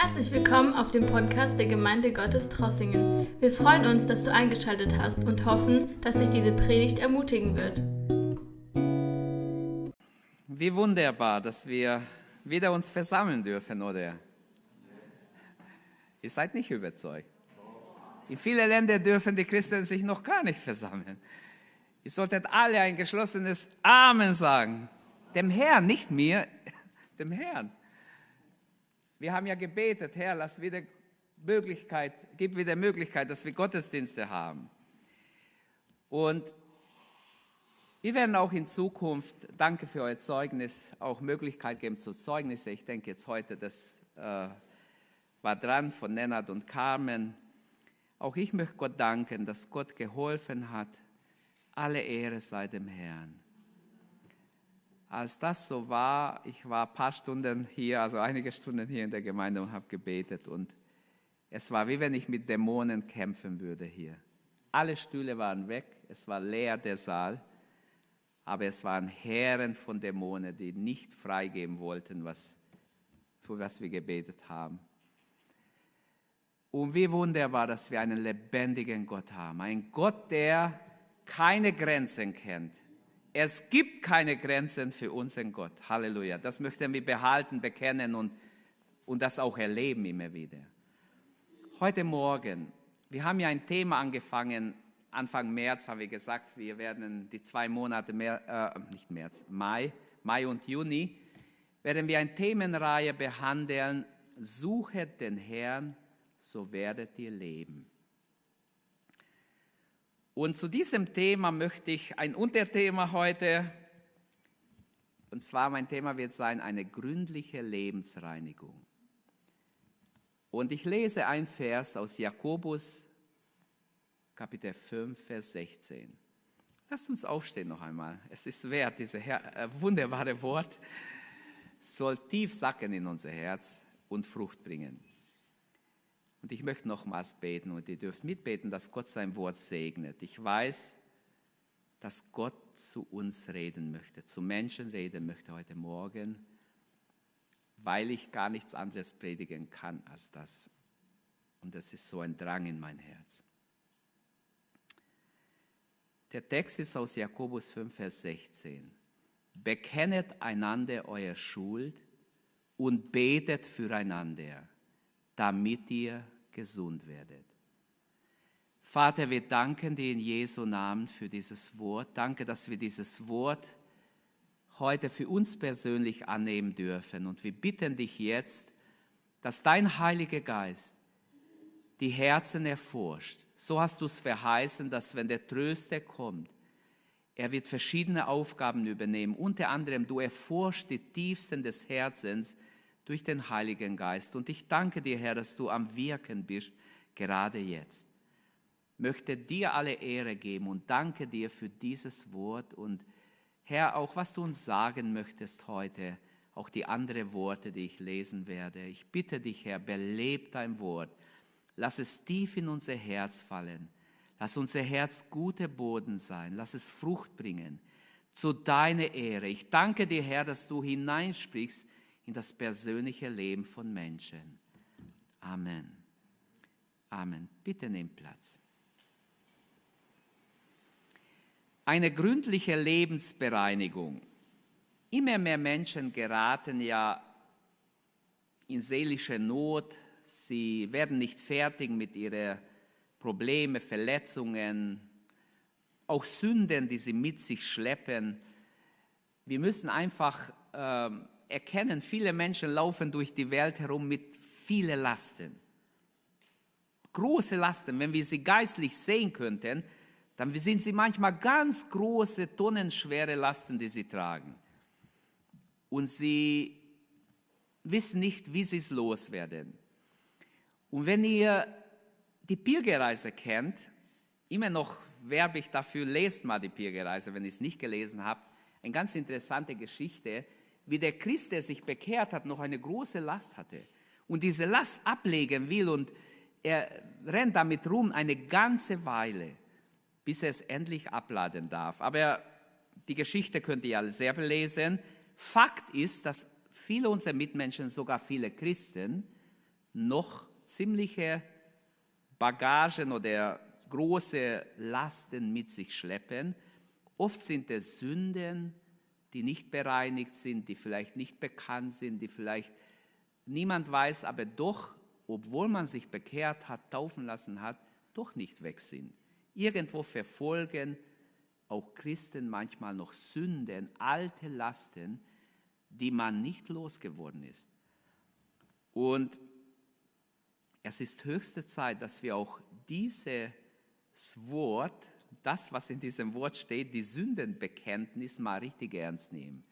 Herzlich willkommen auf dem Podcast der Gemeinde Gottes Trossingen. Wir freuen uns, dass du eingeschaltet hast und hoffen, dass dich diese Predigt ermutigen wird. Wie wunderbar, dass wir wieder uns versammeln dürfen, oder? Ihr seid nicht überzeugt. In vielen Ländern dürfen die Christen sich noch gar nicht versammeln. Ihr solltet alle ein geschlossenes Amen sagen. Dem Herrn, nicht mir, dem Herrn. Wir haben ja gebetet, Herr, lass wieder Möglichkeit, gib wieder Möglichkeit, dass wir Gottesdienste haben. Und wir werden auch in Zukunft, danke für euer Zeugnis, auch Möglichkeit geben zu Zeugnisse. Ich denke jetzt heute, das äh, war dran von Nennert und Carmen. Auch ich möchte Gott danken, dass Gott geholfen hat. Alle Ehre sei dem Herrn als das so war, ich war ein paar Stunden hier, also einige Stunden hier in der Gemeinde und habe gebetet und es war wie wenn ich mit Dämonen kämpfen würde hier. Alle Stühle waren weg, es war leer der Saal, aber es waren Herren von Dämonen, die nicht freigeben wollten, was, für was wir gebetet haben. Und wie wunderbar, dass wir einen lebendigen Gott haben, einen Gott, der keine Grenzen kennt es gibt keine Grenzen für unseren Gott. Halleluja. Das möchten wir behalten, bekennen und, und das auch erleben immer wieder. Heute Morgen, wir haben ja ein Thema angefangen. Anfang März haben wir gesagt, wir werden die zwei Monate, mehr, äh, nicht März, Mai, Mai und Juni, werden wir eine Themenreihe behandeln. Suchet den Herrn, so werdet ihr leben. Und zu diesem Thema möchte ich ein Unterthema heute, und zwar mein Thema wird sein, eine gründliche Lebensreinigung. Und ich lese ein Vers aus Jakobus, Kapitel 5, Vers 16. Lasst uns aufstehen noch einmal. Es ist wert, dieses äh, wunderbare Wort soll tief sacken in unser Herz und Frucht bringen. Und ich möchte nochmals beten und ihr dürft mitbeten, dass Gott sein Wort segnet. Ich weiß, dass Gott zu uns reden möchte, zu Menschen reden möchte heute Morgen, weil ich gar nichts anderes predigen kann als das. Und das ist so ein Drang in mein Herz. Der Text ist aus Jakobus 5, Vers 16. Bekennet einander euer Schuld und betet füreinander damit ihr gesund werdet. Vater, wir danken dir in Jesu Namen für dieses Wort. Danke, dass wir dieses Wort heute für uns persönlich annehmen dürfen. Und wir bitten dich jetzt, dass dein Heiliger Geist die Herzen erforscht. So hast du es verheißen, dass wenn der Tröster kommt, er wird verschiedene Aufgaben übernehmen. Unter anderem, du erforscht die Tiefsten des Herzens durch den Heiligen Geist. Und ich danke dir, Herr, dass du am Wirken bist, gerade jetzt. Möchte dir alle Ehre geben und danke dir für dieses Wort und Herr, auch was du uns sagen möchtest heute, auch die anderen Worte, die ich lesen werde. Ich bitte dich, Herr, beleb dein Wort. Lass es tief in unser Herz fallen. Lass unser Herz guter Boden sein. Lass es Frucht bringen zu deiner Ehre. Ich danke dir, Herr, dass du hineinsprichst in das persönliche Leben von Menschen. Amen. Amen. Bitte nehmt Platz. Eine gründliche Lebensbereinigung. Immer mehr Menschen geraten ja in seelische Not. Sie werden nicht fertig mit ihren Problemen, Verletzungen, auch Sünden, die sie mit sich schleppen. Wir müssen einfach ähm, erkennen, viele Menschen laufen durch die Welt herum mit vielen Lasten. Große Lasten, wenn wir sie geistlich sehen könnten, dann sind sie manchmal ganz große, tonnenschwere Lasten, die sie tragen. Und sie wissen nicht, wie sie es loswerden. Und wenn ihr die Pilgerreise kennt, immer noch werbe ich dafür, lest mal die Pilgerreise, wenn ihr es nicht gelesen habt. Eine ganz interessante Geschichte wie der Christ, der sich bekehrt hat, noch eine große Last hatte und diese Last ablegen will und er rennt damit rum eine ganze Weile, bis er es endlich abladen darf. Aber die Geschichte könnt ihr ja selber lesen. Fakt ist, dass viele unserer Mitmenschen, sogar viele Christen, noch ziemliche Bagagen oder große Lasten mit sich schleppen. Oft sind es Sünden, die nicht bereinigt sind, die vielleicht nicht bekannt sind, die vielleicht niemand weiß, aber doch, obwohl man sich bekehrt hat, taufen lassen hat, doch nicht weg sind. Irgendwo verfolgen auch Christen manchmal noch Sünden, alte Lasten, die man nicht losgeworden ist. Und es ist höchste Zeit, dass wir auch dieses Wort, das, was in diesem Wort steht, die Sündenbekenntnis mal richtig ernst nehmen.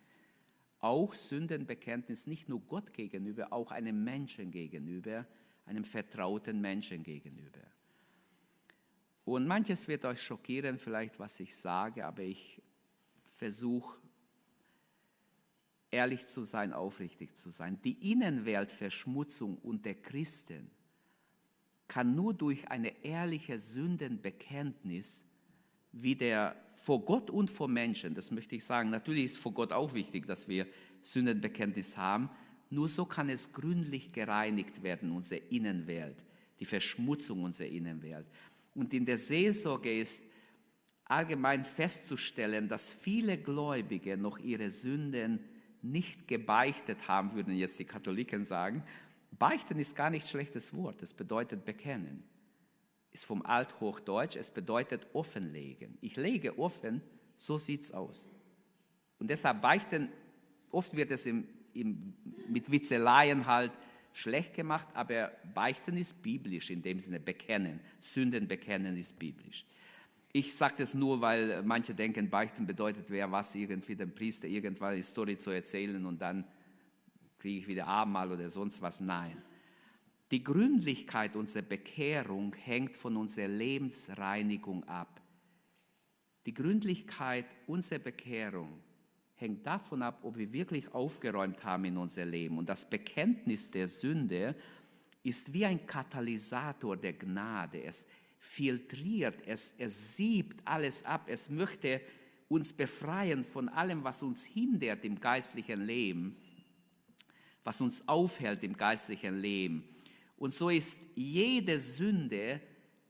Auch Sündenbekenntnis nicht nur Gott gegenüber, auch einem Menschen gegenüber, einem vertrauten Menschen gegenüber. Und manches wird euch schockieren, vielleicht was ich sage, aber ich versuche ehrlich zu sein, aufrichtig zu sein. Die Innenweltverschmutzung unter Christen kann nur durch eine ehrliche Sündenbekenntnis wieder vor Gott und vor Menschen, das möchte ich sagen, natürlich ist vor Gott auch wichtig, dass wir Sündenbekenntnis haben, nur so kann es gründlich gereinigt werden, unsere Innenwelt, die Verschmutzung unserer Innenwelt. Und in der Seelsorge ist allgemein festzustellen, dass viele Gläubige noch ihre Sünden nicht gebeichtet haben, würden jetzt die Katholiken sagen. Beichten ist gar nicht schlechtes Wort, es bedeutet bekennen. Ist vom Althochdeutsch, es bedeutet offenlegen. Ich lege offen, so sieht es aus. Und deshalb beichten, oft wird es im, im, mit Witzeleien halt schlecht gemacht, aber beichten ist biblisch in dem Sinne bekennen. Sünden bekennen ist biblisch. Ich sage das nur, weil manche denken, beichten bedeutet, wer was irgendwie dem Priester irgendwann eine Story zu erzählen und dann kriege ich wieder Abendmahl oder sonst was. Nein. Die Gründlichkeit unserer Bekehrung hängt von unserer Lebensreinigung ab. Die Gründlichkeit unserer Bekehrung hängt davon ab, ob wir wirklich aufgeräumt haben in unser Leben. Und das Bekenntnis der Sünde ist wie ein Katalysator der Gnade. Es filtriert, es, es siebt alles ab, es möchte uns befreien von allem, was uns hindert im geistlichen Leben, was uns aufhält im geistlichen Leben. Und so ist jede Sünde,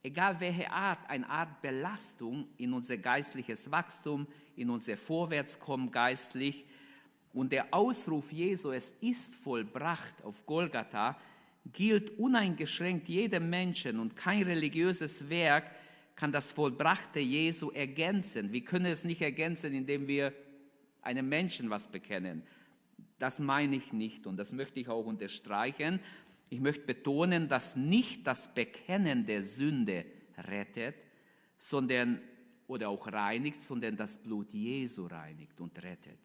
egal welche Art, eine Art Belastung in unser geistliches Wachstum, in unser Vorwärtskommen geistlich. Und der Ausruf Jesu, es ist vollbracht auf Golgatha, gilt uneingeschränkt jedem Menschen und kein religiöses Werk kann das Vollbrachte Jesu ergänzen. Wir können es nicht ergänzen, indem wir einem Menschen was bekennen. Das meine ich nicht und das möchte ich auch unterstreichen. Ich möchte betonen, dass nicht das Bekennen der Sünde rettet, sondern oder auch reinigt, sondern das Blut Jesu reinigt und rettet.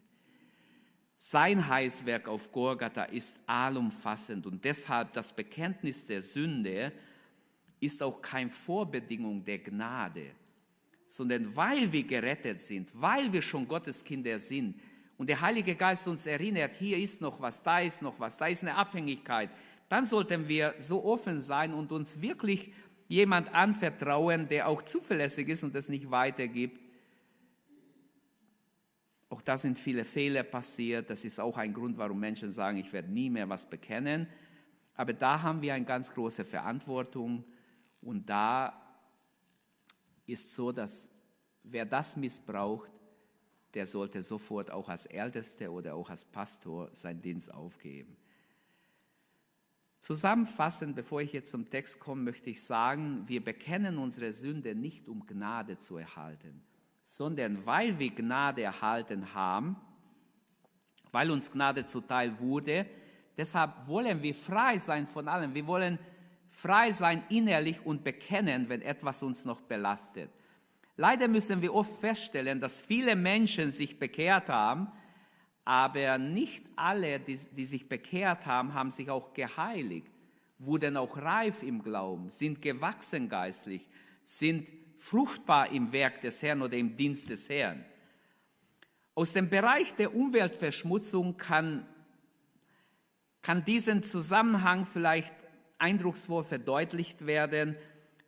Sein Heißwerk auf Golgatha ist allumfassend und deshalb das Bekenntnis der Sünde ist auch keine Vorbedingung der Gnade, sondern weil wir gerettet sind, weil wir schon Gottes Kinder sind und der Heilige Geist uns erinnert, hier ist noch was, da ist noch was, da ist eine Abhängigkeit, dann sollten wir so offen sein und uns wirklich jemand anvertrauen, der auch zuverlässig ist und das nicht weitergibt auch da sind viele Fehler passiert. Das ist auch ein Grund, warum Menschen sagen, ich werde nie mehr was bekennen. Aber da haben wir eine ganz große Verantwortung. Und da ist so, dass wer das missbraucht, der sollte sofort auch als Ältester oder auch als Pastor seinen Dienst aufgeben. Zusammenfassend, bevor ich jetzt zum Text komme, möchte ich sagen, wir bekennen unsere Sünde nicht, um Gnade zu erhalten, sondern weil wir Gnade erhalten haben, weil uns Gnade zuteil wurde, deshalb wollen wir frei sein von allem. Wir wollen frei sein innerlich und bekennen, wenn etwas uns noch belastet. Leider müssen wir oft feststellen, dass viele Menschen sich bekehrt haben, aber nicht alle, die, die sich bekehrt haben, haben sich auch geheiligt, wurden auch reif im Glauben, sind gewachsen geistlich, sind fruchtbar im Werk des Herrn oder im Dienst des Herrn. Aus dem Bereich der Umweltverschmutzung kann, kann diesen Zusammenhang vielleicht eindrucksvoll verdeutlicht werden.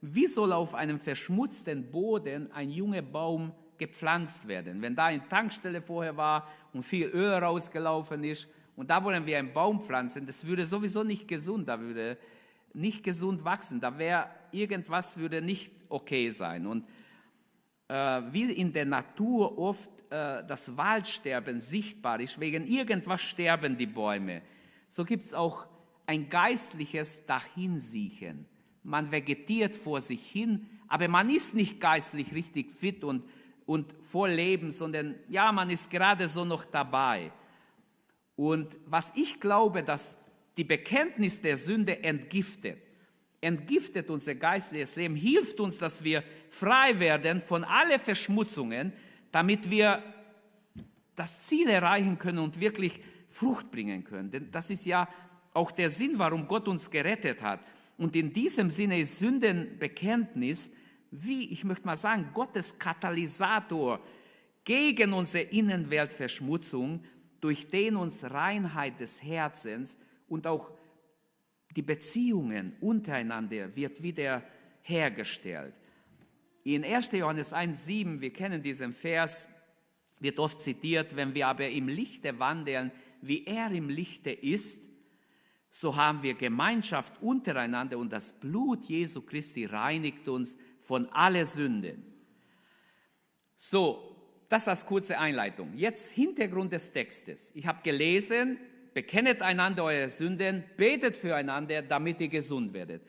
Wie soll auf einem verschmutzten Boden ein junger Baum gepflanzt werden? Wenn da eine Tankstelle vorher war und viel Öl rausgelaufen ist und da wollen wir einen Baum pflanzen, das würde sowieso nicht gesund, da würde nicht gesund wachsen. Da wäre irgendwas würde nicht okay sein. Und äh, wie in der Natur oft äh, das Waldsterben sichtbar ist, wegen irgendwas sterben die Bäume, so gibt es auch ein geistliches Dahinsiechen. Man vegetiert vor sich hin, aber man ist nicht geistlich richtig fit und, und voll Leben, sondern ja, man ist gerade so noch dabei. Und was ich glaube, dass die Bekenntnis der Sünde entgiftet, entgiftet unser geistliches Leben, hilft uns, dass wir frei werden von allen Verschmutzungen, damit wir das Ziel erreichen können und wirklich Frucht bringen können. Denn das ist ja auch der Sinn, warum Gott uns gerettet hat. Und in diesem Sinne ist Sündenbekenntnis, wie ich möchte mal sagen, Gottes Katalysator gegen unsere Innenweltverschmutzung, durch den uns Reinheit des Herzens und auch die Beziehungen untereinander wird wieder hergestellt. In 1. Johannes 1,7, wir kennen diesen Vers, wird oft zitiert, wenn wir aber im Lichte wandeln, wie er im Lichte ist, so haben wir Gemeinschaft untereinander und das Blut Jesu Christi reinigt uns von alle Sünden. So, das als kurze Einleitung. Jetzt Hintergrund des Textes. Ich habe gelesen, bekennet einander eure Sünden, betet füreinander, damit ihr gesund werdet.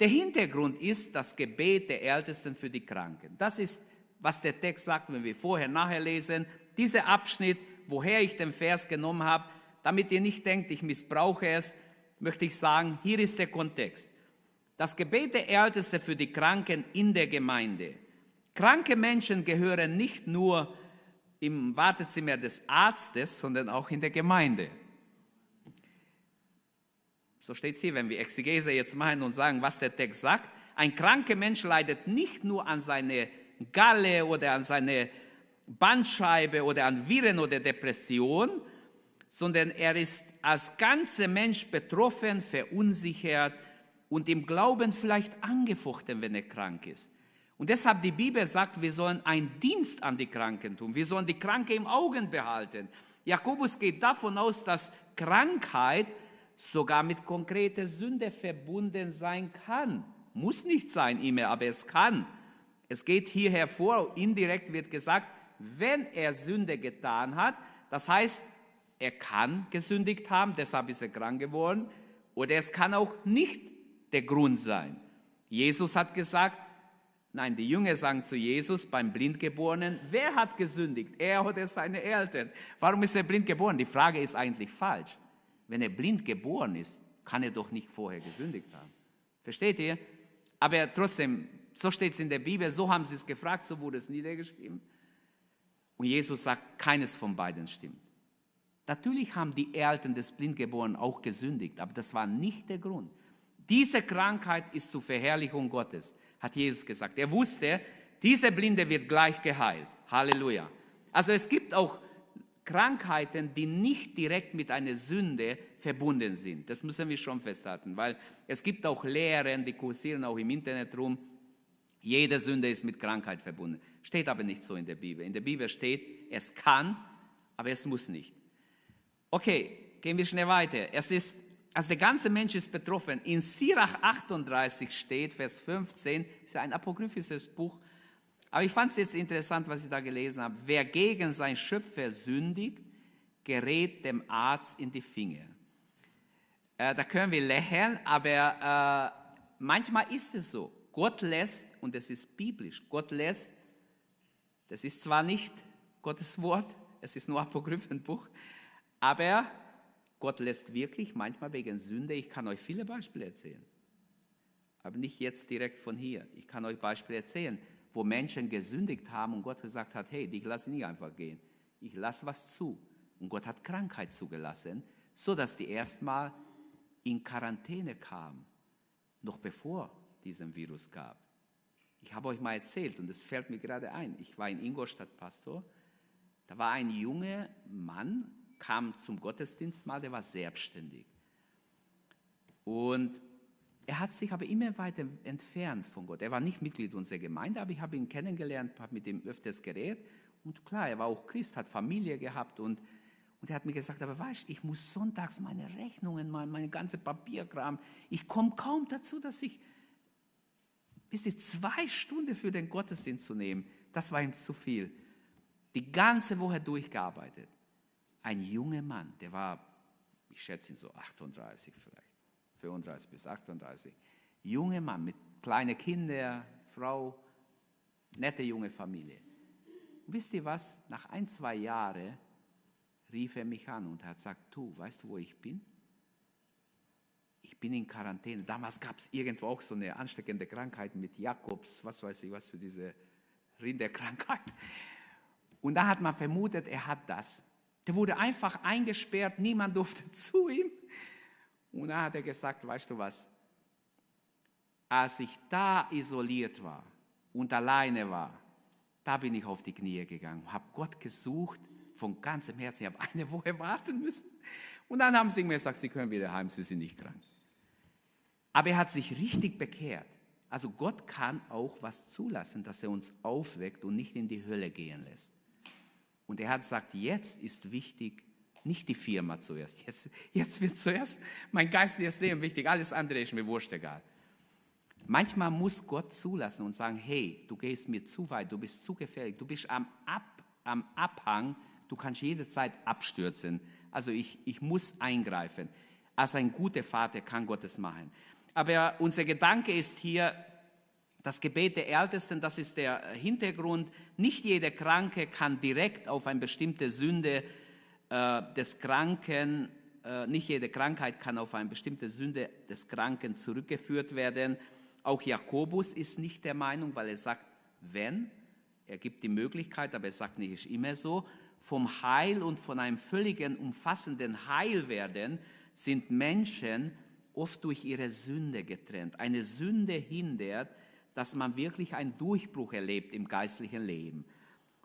Der Hintergrund ist das Gebet der Ältesten für die Kranken. Das ist, was der Text sagt, wenn wir vorher, nachher lesen. Dieser Abschnitt, woher ich den Vers genommen habe, damit ihr nicht denkt, ich missbrauche es, möchte ich sagen, hier ist der Kontext. Das Gebet der Ältesten für die Kranken in der Gemeinde. Kranke Menschen gehören nicht nur im Wartezimmer des Arztes, sondern auch in der Gemeinde. So steht es hier, wenn wir Exegese jetzt machen und sagen, was der Text sagt. Ein kranker Mensch leidet nicht nur an seine Galle oder an seine Bandscheibe oder an Viren oder Depression, sondern er ist als ganzer Mensch betroffen, verunsichert und im Glauben vielleicht angefochten, wenn er krank ist. Und deshalb die Bibel sagt, wir sollen einen Dienst an die Kranken tun. Wir sollen die Kranke im Augen behalten. Jakobus geht davon aus, dass Krankheit sogar mit konkreter Sünde verbunden sein kann. Muss nicht sein immer, aber es kann. Es geht hier hervor, indirekt wird gesagt, wenn er Sünde getan hat, das heißt, er kann gesündigt haben, deshalb ist er krank geworden, oder es kann auch nicht der Grund sein. Jesus hat gesagt, nein, die Jünger sagen zu Jesus beim Blindgeborenen, wer hat gesündigt, er oder seine Eltern? Warum ist er blind geboren? Die Frage ist eigentlich falsch. Wenn er blind geboren ist, kann er doch nicht vorher gesündigt haben. Versteht ihr? Aber trotzdem, so steht es in der Bibel, so haben sie es gefragt, so wurde es niedergeschrieben. Und Jesus sagt, keines von beiden stimmt. Natürlich haben die Eltern des Blindgeborenen auch gesündigt, aber das war nicht der Grund. Diese Krankheit ist zur Verherrlichung Gottes, hat Jesus gesagt. Er wusste, diese Blinde wird gleich geheilt. Halleluja. Also es gibt auch Krankheiten, die nicht direkt mit einer Sünde verbunden sind. Das müssen wir schon festhalten, weil es gibt auch Lehren, die kursieren auch im Internet rum. Jede Sünde ist mit Krankheit verbunden. Steht aber nicht so in der Bibel. In der Bibel steht, es kann, aber es muss nicht. Okay, gehen wir schnell weiter. Es ist, also der ganze Mensch ist betroffen. In Sirach 38 steht, Vers 15, ist ja ein apokryphisches Buch. Aber ich fand es jetzt interessant, was ich da gelesen habe. Wer gegen sein Schöpfer sündigt, gerät dem Arzt in die Finger. Äh, da können wir lächeln, aber äh, manchmal ist es so. Gott lässt, und das ist biblisch, Gott lässt, das ist zwar nicht Gottes Wort, es ist nur Apokryphenbuch, aber Gott lässt wirklich manchmal wegen Sünde, ich kann euch viele Beispiele erzählen, aber nicht jetzt direkt von hier. Ich kann euch Beispiele erzählen, wo Menschen gesündigt haben und Gott gesagt hat, hey, dich lasse nicht einfach gehen. Ich lasse was zu. Und Gott hat Krankheit zugelassen, so dass die erstmal in Quarantäne kamen, noch bevor diesen Virus gab. Ich habe euch mal erzählt und es fällt mir gerade ein. Ich war in Ingolstadt Pastor. Da war ein junger Mann, kam zum Gottesdienst mal, der war selbstständig. Und er hat sich aber immer weiter entfernt von Gott. Er war nicht Mitglied unserer Gemeinde, aber ich habe ihn kennengelernt, habe mit ihm öfters geredet. Und klar, er war auch Christ, hat Familie gehabt und, Und er hat mir gesagt, aber weißt, ich muss sonntags meine Rechnungen machen, meine ganze Papierkram. Ich komme kaum dazu, dass ich, bis die zwei Stunden für den Gottesdienst zu nehmen, das war ihm zu viel. Die ganze Woche durchgearbeitet. Ein junger Mann, der war, ich schätze ihn so 38 vielleicht, 35 bis 38. Junger Mann mit kleinen Kindern, Frau, nette junge Familie. Und wisst ihr was? Nach ein, zwei Jahren rief er mich an und hat gesagt, du, weißt du, wo ich bin? Ich bin in Quarantäne. Damals gab es irgendwo auch so eine ansteckende Krankheit mit Jakobs, was weiß ich, was für diese Rinderkrankheit. Und da hat man vermutet, er hat das. Der wurde einfach eingesperrt, niemand durfte zu ihm. Und da hat er gesagt, weißt du was, als ich da isoliert war und alleine war, da bin ich auf die Knie gegangen, habe Gott gesucht von ganzem Herzen. Ich habe eine Woche warten müssen. Und dann haben sie mir gesagt, sie können wieder heim, sie sind nicht krank. Aber er hat sich richtig bekehrt. Also Gott kann auch was zulassen, dass er uns aufweckt und nicht in die Hölle gehen lässt. Und er hat gesagt, jetzt ist wichtig, nicht die Firma zuerst. Jetzt, jetzt wird zuerst mein geistliches Leben wichtig. Alles andere ist mir wurscht egal. Manchmal muss Gott zulassen und sagen, hey, du gehst mir zu weit, du bist zu gefährlich, du bist am, Ab, am Abhang du kannst jederzeit abstürzen. Also ich, ich muss eingreifen. Als ein guter Vater kann Gott es machen. Aber unser Gedanke ist hier, das Gebet der Ältesten, das ist der Hintergrund. Nicht jeder Kranke kann direkt auf eine bestimmte Sünde äh, des Kranken, äh, nicht jede Krankheit kann auf eine bestimmte Sünde des Kranken zurückgeführt werden. Auch Jakobus ist nicht der Meinung, weil er sagt, wenn, er gibt die Möglichkeit, aber er sagt nicht, ist immer so vom Heil und von einem völligen, umfassenden Heilwerden sind Menschen oft durch ihre Sünde getrennt. Eine Sünde hindert, dass man wirklich einen Durchbruch erlebt im geistlichen Leben.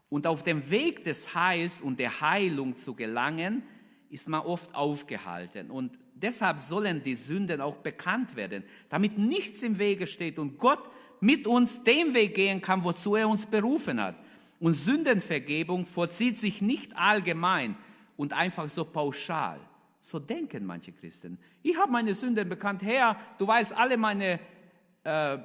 Und auf dem Weg des Heils und der Heilung zu gelangen, ist man oft aufgehalten. Und deshalb sollen die Sünden auch bekannt werden, damit nichts im Wege steht und Gott mit uns den Weg gehen kann, wozu er uns berufen hat. Und Sündenvergebung vollzieht sich nicht allgemein und einfach so pauschal. So denken manche Christen. Ich habe meine Sünden bekannt. Herr, du weißt alle meine äh,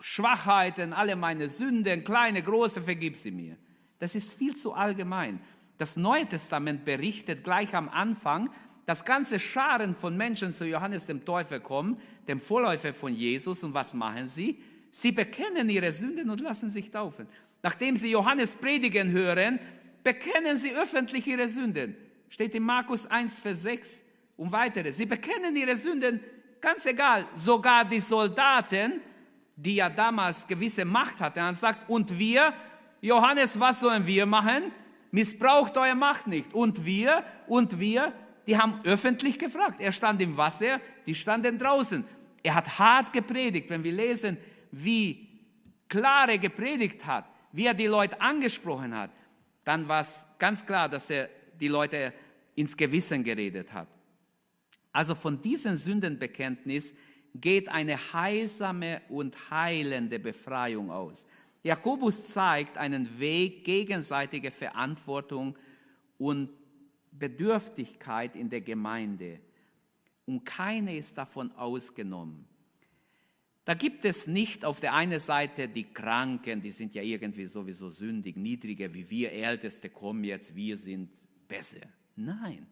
Schwachheiten, alle meine Sünden, kleine, große, vergib sie mir. Das ist viel zu allgemein. Das Neue Testament berichtet gleich am Anfang, dass ganze Scharen von Menschen zu Johannes dem Täufer kommen, dem Vorläufer von Jesus. Und was machen sie? Sie bekennen ihre Sünden und lassen sich taufen. Nachdem sie Johannes predigen hören, bekennen sie öffentlich ihre Sünden. Steht in Markus 1, Vers 6 und weitere. Sie bekennen ihre Sünden, ganz egal. Sogar die Soldaten, die ja damals gewisse Macht hatten, haben gesagt, und wir, Johannes, was sollen wir machen? Missbraucht eure Macht nicht. Und wir, und wir, die haben öffentlich gefragt. Er stand im Wasser, die standen draußen. Er hat hart gepredigt. Wenn wir lesen, wie klar er gepredigt hat, wie er die Leute angesprochen hat, dann war es ganz klar, dass er die Leute ins Gewissen geredet hat. Also von diesem Sündenbekenntnis geht eine heilsame und heilende Befreiung aus. Jakobus zeigt einen Weg gegenseitiger Verantwortung und Bedürftigkeit in der Gemeinde. Und keine ist davon ausgenommen. Da gibt es nicht auf der einen Seite die Kranken, die sind ja irgendwie sowieso sündig, niedriger wie wir Älteste, kommen jetzt, wir sind besser. Nein,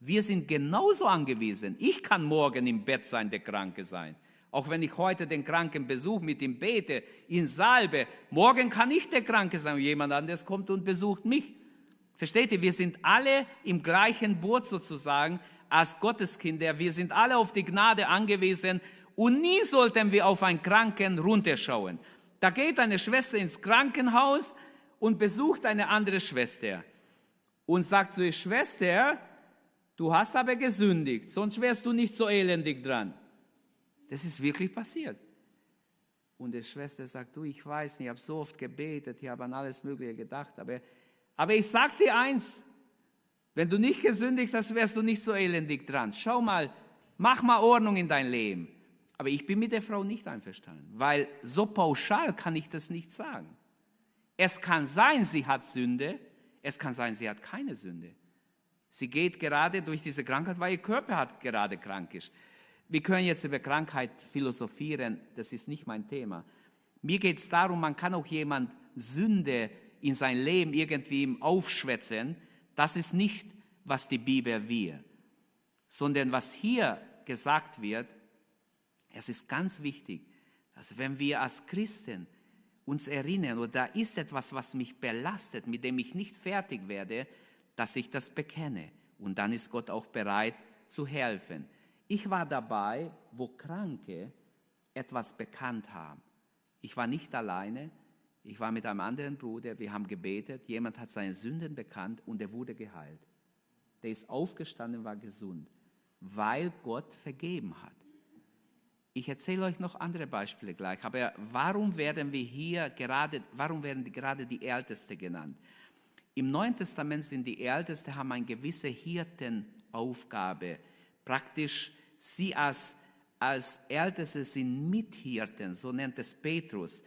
wir sind genauso angewiesen. Ich kann morgen im Bett sein, der Kranke sein. Auch wenn ich heute den Kranken besuche, mit ihm bete, ihn salbe, morgen kann ich der Kranke sein und jemand anderes kommt und besucht mich. Versteht ihr, wir sind alle im gleichen Boot sozusagen als Gotteskinder. Wir sind alle auf die Gnade angewiesen und nie sollten wir auf einen Kranken runterschauen. Da geht eine Schwester ins Krankenhaus und besucht eine andere Schwester und sagt zu ihr, Schwester, du hast aber gesündigt, sonst wärst du nicht so elendig dran. Das ist wirklich passiert. Und die Schwester sagt, du, ich weiß nicht, ich habe so oft gebetet, ich habe an alles Mögliche gedacht, aber, aber ich sag dir eins, wenn du nicht gesündigt hast, wärst du nicht so elendig dran. Schau mal, mach mal Ordnung in dein Leben. Aber ich bin mit der Frau nicht einverstanden, weil so pauschal kann ich das nicht sagen. Es kann sein, sie hat Sünde, Es kann sein, sie hat keine Sünde. Sie geht gerade durch diese Krankheit, weil ihr Körper hat gerade krank ist. Wir können jetzt über Krankheit philosophieren, das ist nicht mein Thema. Mir geht es darum, man kann auch jemand Sünde in sein Leben irgendwie aufschwätzen. Das ist nicht, was die Bibel will, sondern was hier gesagt wird, es ist ganz wichtig, dass wenn wir als Christen uns erinnern, oder da ist etwas, was mich belastet, mit dem ich nicht fertig werde, dass ich das bekenne. Und dann ist Gott auch bereit zu helfen. Ich war dabei, wo Kranke etwas bekannt haben. Ich war nicht alleine, ich war mit einem anderen Bruder, wir haben gebetet, jemand hat seine Sünden bekannt und er wurde geheilt. Der ist aufgestanden, war gesund, weil Gott vergeben hat. Ich erzähle euch noch andere Beispiele gleich, aber warum werden wir hier gerade, warum werden gerade die Älteste genannt? Im Neuen Testament sind die Älteste, haben eine gewisse Hirtenaufgabe. Praktisch sie als, als Älteste sind Mithirten, so nennt es Petrus.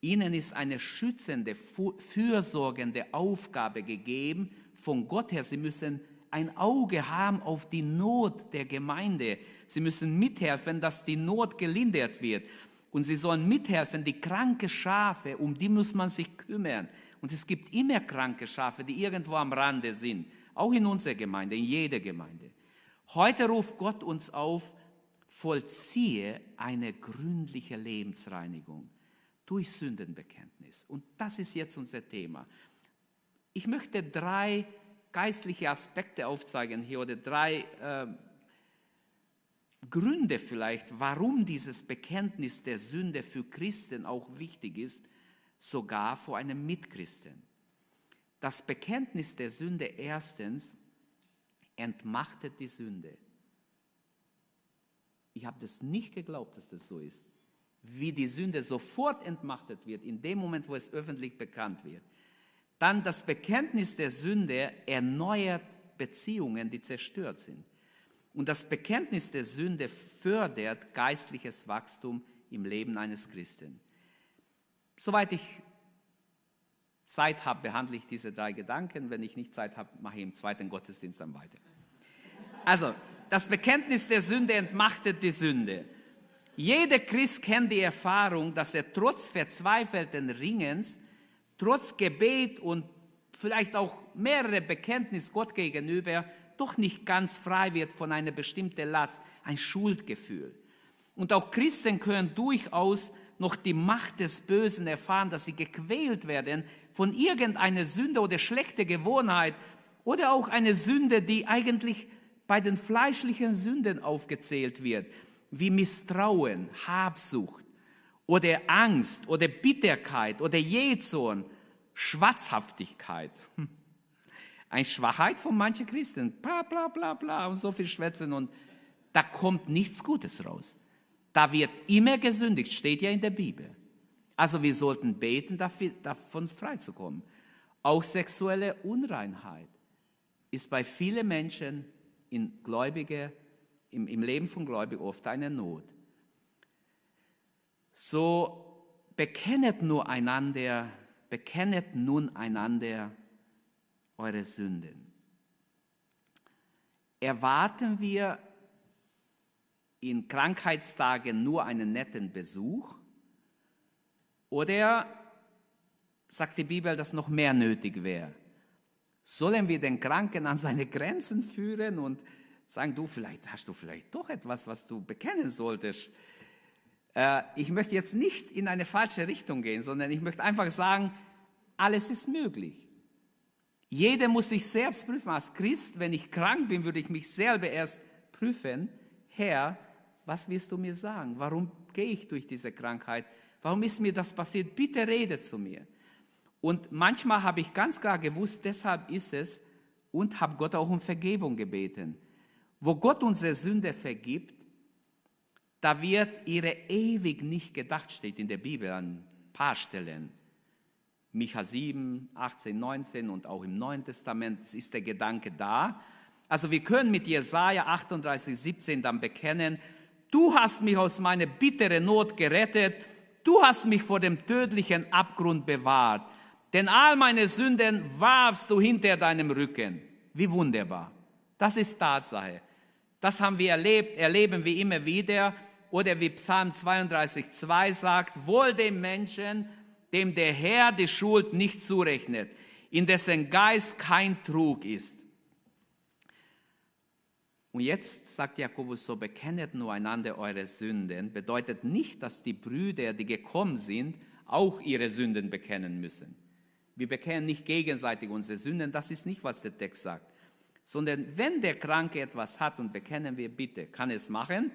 Ihnen ist eine schützende, fürsorgende Aufgabe gegeben von Gott her. Sie müssen ein Auge haben auf die Not der Gemeinde. Sie müssen mithelfen, dass die Not gelindert wird. Und sie sollen mithelfen, die kranke Schafe, um die muss man sich kümmern. Und es gibt immer kranke Schafe, die irgendwo am Rande sind, auch in unserer Gemeinde, in jeder Gemeinde. Heute ruft Gott uns auf, vollziehe eine gründliche Lebensreinigung durch Sündenbekenntnis. Und das ist jetzt unser Thema. Ich möchte drei geistliche Aspekte aufzeigen hier oder drei äh, Gründe vielleicht, warum dieses Bekenntnis der Sünde für Christen auch wichtig ist, sogar vor einem Mitchristen. Das Bekenntnis der Sünde erstens entmachtet die Sünde. Ich habe das nicht geglaubt, dass das so ist. Wie die Sünde sofort entmachtet wird, in dem Moment, wo es öffentlich bekannt wird. Dann das Bekenntnis der Sünde erneuert Beziehungen, die zerstört sind. Und das Bekenntnis der Sünde fördert geistliches Wachstum im Leben eines Christen. Soweit ich Zeit habe, behandle ich diese drei Gedanken. Wenn ich nicht Zeit habe, mache ich im zweiten Gottesdienst dann weiter. Also, das Bekenntnis der Sünde entmachtet die Sünde. Jeder Christ kennt die Erfahrung, dass er trotz verzweifelten Ringens, trotz Gebet und vielleicht auch mehrere Bekenntnis Gott gegenüber, doch nicht ganz frei wird von einer bestimmten Last, ein Schuldgefühl. Und auch Christen können durchaus noch die Macht des Bösen erfahren, dass sie gequält werden von irgendeiner Sünde oder schlechter Gewohnheit oder auch eine Sünde, die eigentlich bei den fleischlichen Sünden aufgezählt wird, wie Misstrauen, Habsucht oder Angst oder Bitterkeit oder Jähzorn, Schwatzhaftigkeit. Eine Schwachheit von manchen Christen, bla bla bla bla und so viel schwätzen und da kommt nichts Gutes raus. Da wird immer gesündigt, steht ja in der Bibel. Also wir sollten beten, dafür, davon freizukommen. Auch sexuelle Unreinheit ist bei vielen Menschen in Gläubige, im, im Leben von Gläubigen oft eine Not. So bekennet nur einander, bekennet nun einander eure Sünden. Erwarten wir in Krankheitstagen nur einen netten Besuch? Oder sagt die Bibel, dass noch mehr nötig wäre? Sollen wir den Kranken an seine Grenzen führen und sagen, du, vielleicht hast du vielleicht doch etwas, was du bekennen solltest? Äh, ich möchte jetzt nicht in eine falsche Richtung gehen, sondern ich möchte einfach sagen, alles ist möglich. Jeder muss sich selbst prüfen. Als Christ, wenn ich krank bin, würde ich mich selber erst prüfen. Herr, was wirst du mir sagen? Warum gehe ich durch diese Krankheit? Warum ist mir das passiert? Bitte rede zu mir. Und manchmal habe ich ganz klar gewusst, deshalb ist es und habe Gott auch um Vergebung gebeten. Wo Gott unsere Sünde vergibt, da wird ihre ewig nicht gedacht, steht in der Bibel an ein paar Stellen. Micha 7, 18, 19 und auch im Neuen Testament ist der Gedanke da. Also wir können mit Jesaja 38, 17 dann bekennen, Du hast mich aus meiner bitteren Not gerettet. Du hast mich vor dem tödlichen Abgrund bewahrt. Denn all meine Sünden warfst du hinter deinem Rücken. Wie wunderbar. Das ist Tatsache. Das haben wir erlebt, erleben wir immer wieder. Oder wie Psalm 32,2 sagt, wohl dem Menschen, dem der Herr die Schuld nicht zurechnet, in dessen Geist kein Trug ist. Und jetzt sagt Jakobus so, bekennet nur einander eure Sünden, bedeutet nicht, dass die Brüder, die gekommen sind, auch ihre Sünden bekennen müssen. Wir bekennen nicht gegenseitig unsere Sünden, das ist nicht, was der Text sagt. Sondern wenn der Kranke etwas hat und bekennen wir, bitte, kann es machen.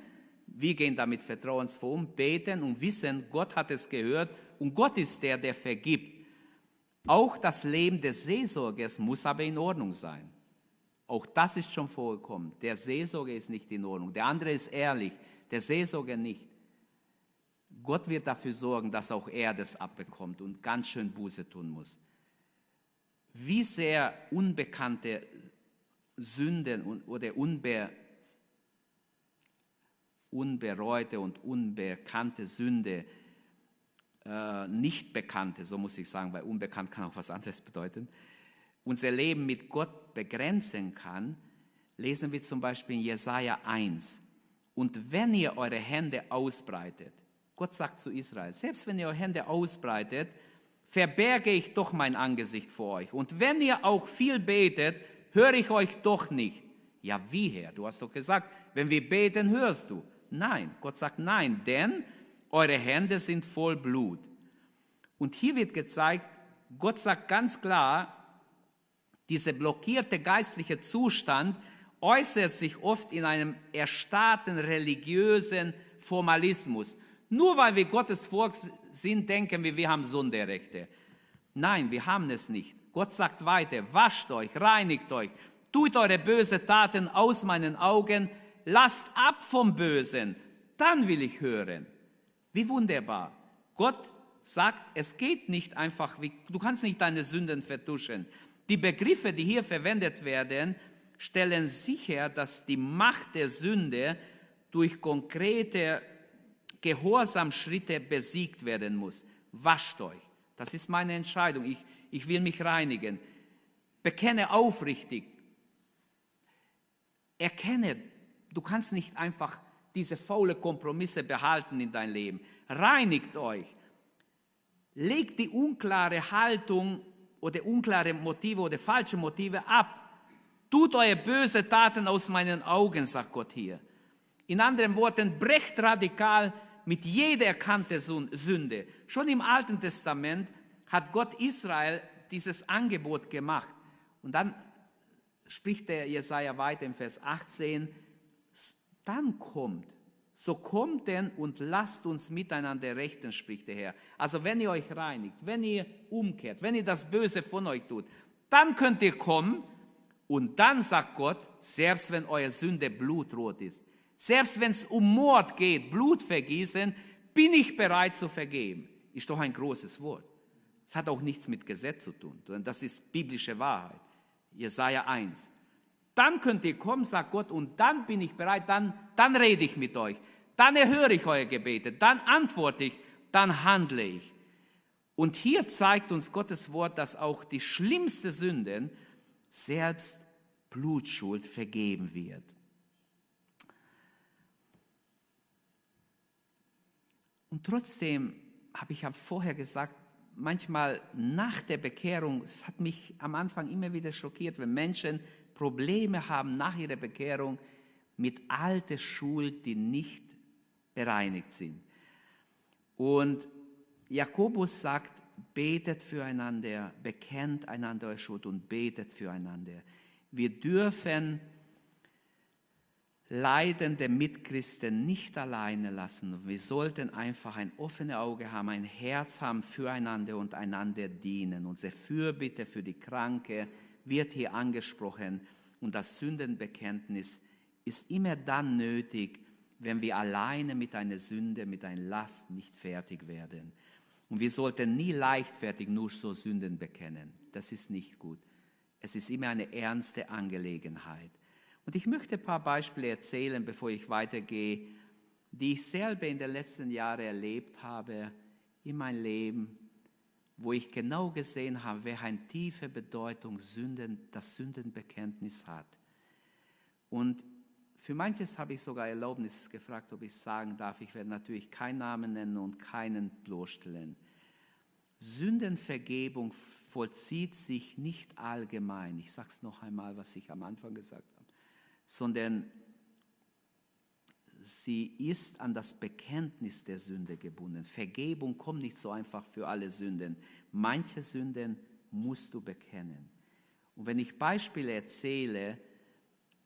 Wir gehen damit vertrauensvoll um, beten und wissen, Gott hat es gehört und Gott ist der, der vergibt. Auch das Leben des Seelsorgers muss aber in Ordnung sein. Auch das ist schon vorgekommen. Der Seelsorger ist nicht in Ordnung. Der andere ist ehrlich, der Seelsorger nicht. Gott wird dafür sorgen, dass auch er das abbekommt und ganz schön Buße tun muss. Wie sehr unbekannte Sünden oder unbe, unbereute und unbekannte Sünde, äh, nicht bekannte, so muss ich sagen, weil unbekannt kann auch was anderes bedeuten, unser Leben mit Gott begrenzen kann, lesen wir zum Beispiel in Jesaja 1. Und wenn ihr eure Hände ausbreitet, Gott sagt zu Israel, selbst wenn ihr eure Hände ausbreitet, verberge ich doch mein Angesicht vor euch. Und wenn ihr auch viel betet, höre ich euch doch nicht. Ja, wie Herr? Du hast doch gesagt, wenn wir beten, hörst du. Nein, Gott sagt nein, denn eure Hände sind voll Blut. Und hier wird gezeigt, Gott sagt ganz klar, dieser blockierte geistliche Zustand äußert sich oft in einem erstarrten religiösen Formalismus. Nur weil wir Gottes Volk sind, denken wir, wir haben Sonderrechte. Nein, wir haben es nicht. Gott sagt weiter, wascht euch, reinigt euch, tut eure böse Taten aus meinen Augen, lasst ab vom Bösen, dann will ich hören. Wie wunderbar. Gott sagt, es geht nicht einfach, du kannst nicht deine Sünden vertuschen. Die Begriffe, die hier verwendet werden, stellen sicher, dass die Macht der Sünde durch konkrete Gehorsamschritte besiegt werden muss. Wascht euch. Das ist meine Entscheidung. Ich, ich will mich reinigen. Bekenne aufrichtig. Erkenne, du kannst nicht einfach diese faule Kompromisse behalten in dein Leben. Reinigt euch. Legt die unklare Haltung oder unklare Motive oder falsche Motive ab. Tut eure böse Taten aus meinen Augen, sagt Gott hier. In anderen Worten, brecht radikal mit jeder erkannten Sünde. Schon im Alten Testament hat Gott Israel dieses Angebot gemacht. Und dann spricht der Jesaja weiter im Vers 18, dann kommt, so kommt denn und lasst uns miteinander rechten, spricht der Herr. Also wenn ihr euch reinigt, wenn ihr umkehrt, wenn ihr das Böse von euch tut, dann könnt ihr kommen und dann sagt Gott, selbst wenn eure Sünde blutrot ist, selbst wenn es um Mord geht, Blut vergießen, bin ich bereit zu vergeben. Ist doch ein großes Wort. Es hat auch nichts mit Gesetz zu tun, sondern das ist biblische Wahrheit. Jesaja 1. Dann könnt ihr kommen, sagt Gott, und dann bin ich bereit, dann, dann rede ich mit euch, dann erhöre ich eure Gebete, dann antworte ich, dann handle ich. Und hier zeigt uns Gottes Wort, dass auch die schlimmste Sünden selbst Blutschuld vergeben wird. Und trotzdem habe ich ja vorher gesagt, manchmal nach der Bekehrung, es hat mich am Anfang immer wieder schockiert, wenn Menschen Probleme haben nach ihrer Bekehrung mit alter Schuld, die nicht bereinigt sind. Und Jakobus sagt, betet füreinander, bekennt einander eure Schuld und betet füreinander. Wir dürfen leidende Mitchristen nicht alleine lassen. Wir sollten einfach ein offenes Auge haben, ein Herz haben füreinander und einander dienen. Unsere Fürbitte für die Kranke wird hier angesprochen und das Sündenbekenntnis ist immer dann nötig, wenn wir alleine mit einer Sünde, mit einer Last nicht fertig werden. Und wir sollten nie leichtfertig nur so Sünden bekennen. Das ist nicht gut. Es ist immer eine ernste Angelegenheit. Und ich möchte ein paar Beispiele erzählen, bevor ich weitergehe, die ich selber in den letzten Jahren erlebt habe in meinem Leben wo ich genau gesehen habe, welche tiefe Bedeutung Sünden, das Sündenbekenntnis hat. Und für manches habe ich sogar Erlaubnis gefragt, ob ich sagen darf. Ich werde natürlich keinen Namen nennen und keinen bloßstellen. Sündenvergebung vollzieht sich nicht allgemein. Ich sage es noch einmal, was ich am Anfang gesagt habe, sondern sie ist an das Bekenntnis der Sünde gebunden. Vergebung kommt nicht so einfach für alle Sünden. Manche Sünden musst du bekennen. Und wenn ich Beispiele erzähle,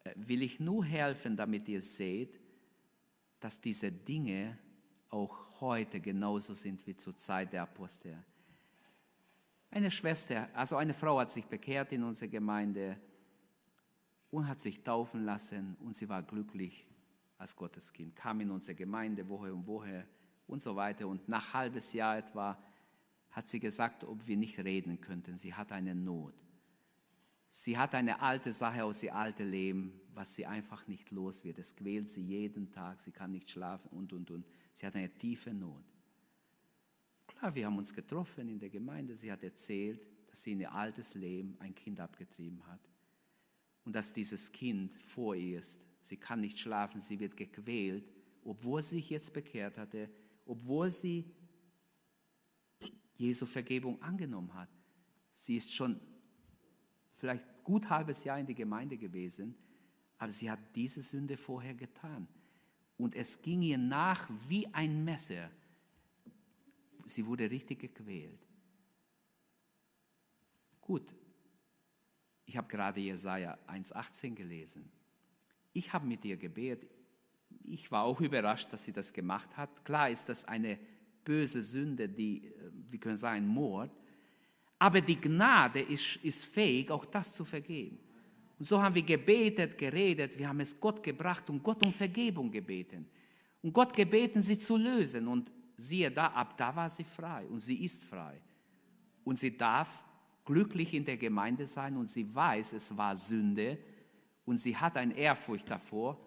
äh, will ich nur helfen, damit ihr seht, dass diese Dinge auch heute genauso sind wie zur Zeit der Apostel. Eine Schwester, also eine Frau hat sich bekehrt in unserer Gemeinde und hat sich taufen lassen und sie war glücklich als Gotteskind, kam in unsere Gemeinde Woche um Woche und so weiter. Und nach halbes Jahr etwa hat sie gesagt, ob wir nicht reden könnten. Sie hat eine Not. Sie hat eine alte Sache aus ihr alten Leben, was sie einfach nicht los wird. Es quält sie jeden Tag, sie kann nicht schlafen und, und, und. Sie hat eine tiefe Not. Klar, wir haben uns getroffen in der Gemeinde. Sie hat erzählt, dass sie in ihr altes Leben ein Kind abgetrieben hat. Und dass dieses Kind vor ihr ist. Sie kann nicht schlafen, sie wird gequält, obwohl sie sich jetzt bekehrt hatte, obwohl sie Jesu Vergebung angenommen hat. Sie ist schon vielleicht gut halbes Jahr in die Gemeinde gewesen, aber sie hat diese Sünde vorher getan. Und es ging ihr nach wie ein Messer. Sie wurde richtig gequält. Gut, ich habe gerade Jesaja 1,18 gelesen. Ich habe mit ihr gebetet. Ich war auch überrascht, dass sie das gemacht hat. Klar ist das eine böse Sünde, die, äh, wir können sagen, Mord. Aber die Gnade ist, ist fähig, auch das zu vergeben. Und so haben wir gebetet, geredet, wir haben es Gott gebracht und Gott um Vergebung gebeten. Und Gott gebeten, sie zu lösen. Und siehe da, ab da war sie frei und sie ist frei. Und sie darf glücklich in der Gemeinde sein und sie weiß, es war Sünde und sie hat eine Ehrfurcht davor,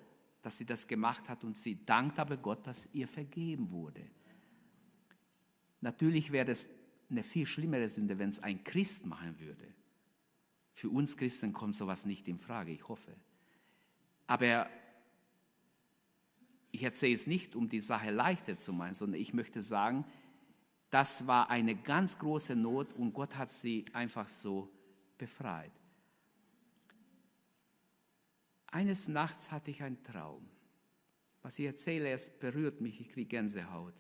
dass sie das gemacht hat und sie dankt aber Gott, dass ihr vergeben wurde. Natürlich wäre es eine viel schlimmere Sünde, wenn es ein Christ machen würde. Für uns Christen kommt sowas nicht in Frage, ich hoffe. Aber ich erzähle es nicht, um die Sache leichter zu machen, sondern ich möchte sagen, das war eine ganz große Not und Gott hat sie einfach so befreit. Eines Nachts hatte ich einen Traum. Was ich erzähle, es berührt mich, ich kriege Gänsehaut.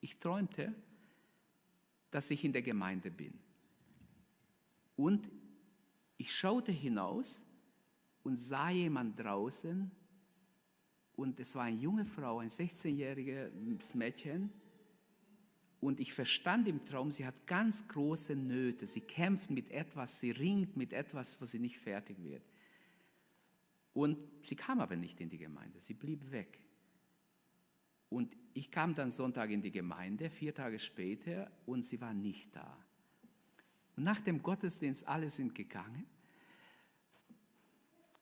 Ich träumte, dass ich in der Gemeinde bin. Und ich schaute hinaus und sah jemand draußen und es war eine junge Frau, ein 16-jähriges Mädchen und ich verstand im Traum, sie hat ganz große Nöte, sie kämpft mit etwas, sie ringt mit etwas, wo sie nicht fertig wird. Und sie kam aber nicht in die Gemeinde, sie blieb weg. Und ich kam dann Sonntag in die Gemeinde, vier Tage später, und sie war nicht da. Und nach dem Gottesdienst, alle sind gegangen.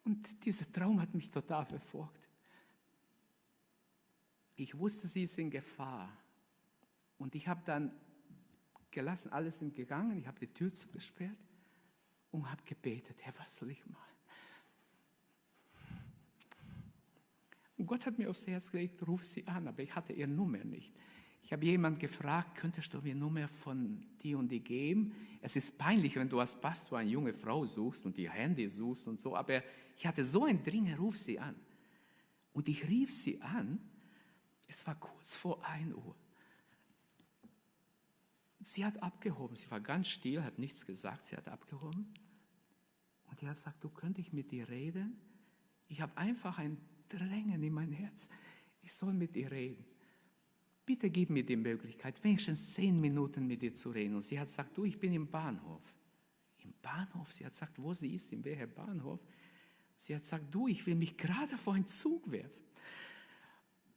Und dieser Traum hat mich total verfolgt. Ich wusste, sie ist in Gefahr. Und ich habe dann gelassen, alle sind gegangen, ich habe die Tür zugesperrt und habe gebetet, Herr, was soll ich machen? Und Gott hat mir aufs Herz gelegt, ruf sie an, aber ich hatte ihre Nummer nicht. Ich habe jemand gefragt, könntest du mir Nummer von die und die geben? Es ist peinlich, wenn du als Pastor eine junge Frau suchst und die Handy suchst und so, aber ich hatte so ein Dringen, ruf sie an. Und ich rief sie an, es war kurz vor 1 Uhr. Sie hat abgehoben, sie war ganz still, hat nichts gesagt, sie hat abgehoben. Und ich habe gesagt, du könntest mit dir reden. Ich habe einfach ein Drängen in mein Herz. Ich soll mit ihr reden. Bitte gib mir die Möglichkeit, wenigstens zehn Minuten mit ihr zu reden. Und sie hat gesagt, du, ich bin im Bahnhof. Im Bahnhof? Sie hat gesagt, wo sie ist, in welchem Bahnhof. Sie hat gesagt, du, ich will mich gerade vor einen Zug werfen.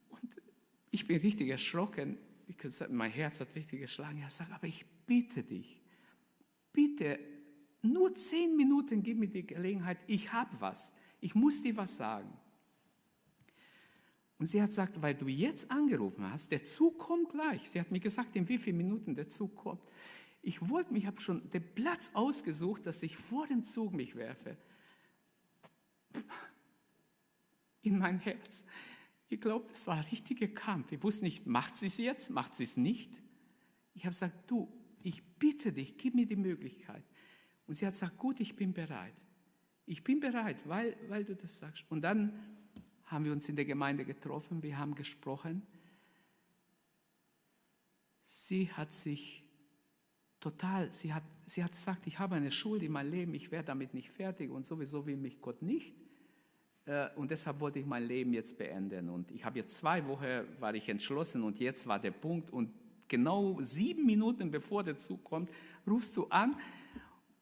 Und ich bin richtig erschrocken. Sagen, mein Herz hat richtig geschlagen. Ich habe gesagt, aber ich bitte dich, bitte, nur zehn Minuten gib mir die Gelegenheit, ich habe was. Ich muss dir was sagen. Und sie hat gesagt, weil du jetzt angerufen hast, der Zug kommt gleich. Sie hat mir gesagt, in wie vielen Minuten der Zug kommt. Ich wollte mich, habe schon den Platz ausgesucht, dass ich vor dem Zug mich werfe. In mein Herz. Ich glaube, es war ein richtiger Kampf. Ich wusste nicht, macht sie es jetzt, macht sie es nicht. Ich habe gesagt, du, ich bitte dich, gib mir die Möglichkeit. Und sie hat gesagt, gut, ich bin bereit. Ich bin bereit, weil, weil du das sagst. Und dann haben wir uns in der Gemeinde getroffen, wir haben gesprochen. Sie hat sich total, sie hat, sie hat gesagt, ich habe eine Schuld in meinem Leben, ich werde damit nicht fertig und sowieso will mich Gott nicht. Äh, und deshalb wollte ich mein Leben jetzt beenden. Und ich habe jetzt zwei Wochen, war ich entschlossen und jetzt war der Punkt. Und genau sieben Minuten bevor der Zug kommt, rufst du an.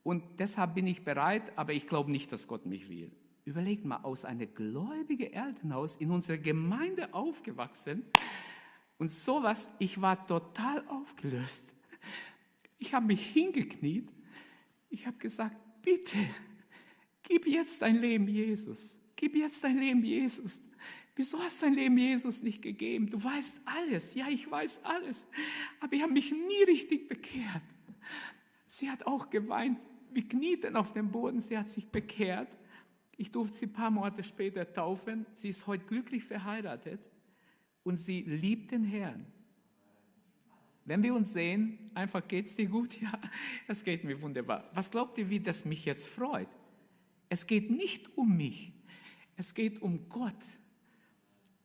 Und deshalb bin ich bereit, aber ich glaube nicht, dass Gott mich will. Überlegt mal, aus einem gläubigen Elternhaus in unserer Gemeinde aufgewachsen und sowas, ich war total aufgelöst. Ich habe mich hingekniet, ich habe gesagt, bitte, gib jetzt dein Leben Jesus, gib jetzt dein Leben Jesus. Wieso hast du dein Leben Jesus nicht gegeben? Du weißt alles. Ja, ich weiß alles. Aber ich habe mich nie richtig bekehrt. Sie hat auch geweint. Wir knieten auf dem Boden. Sie hat sich bekehrt. Ich durfte sie ein paar Monate später taufen. Sie ist heute glücklich verheiratet und sie liebt den Herrn. Wenn wir uns sehen, einfach geht es dir gut? Ja, es geht mir wunderbar. Was glaubt ihr, wie das mich jetzt freut? Es geht nicht um mich, es geht um Gott.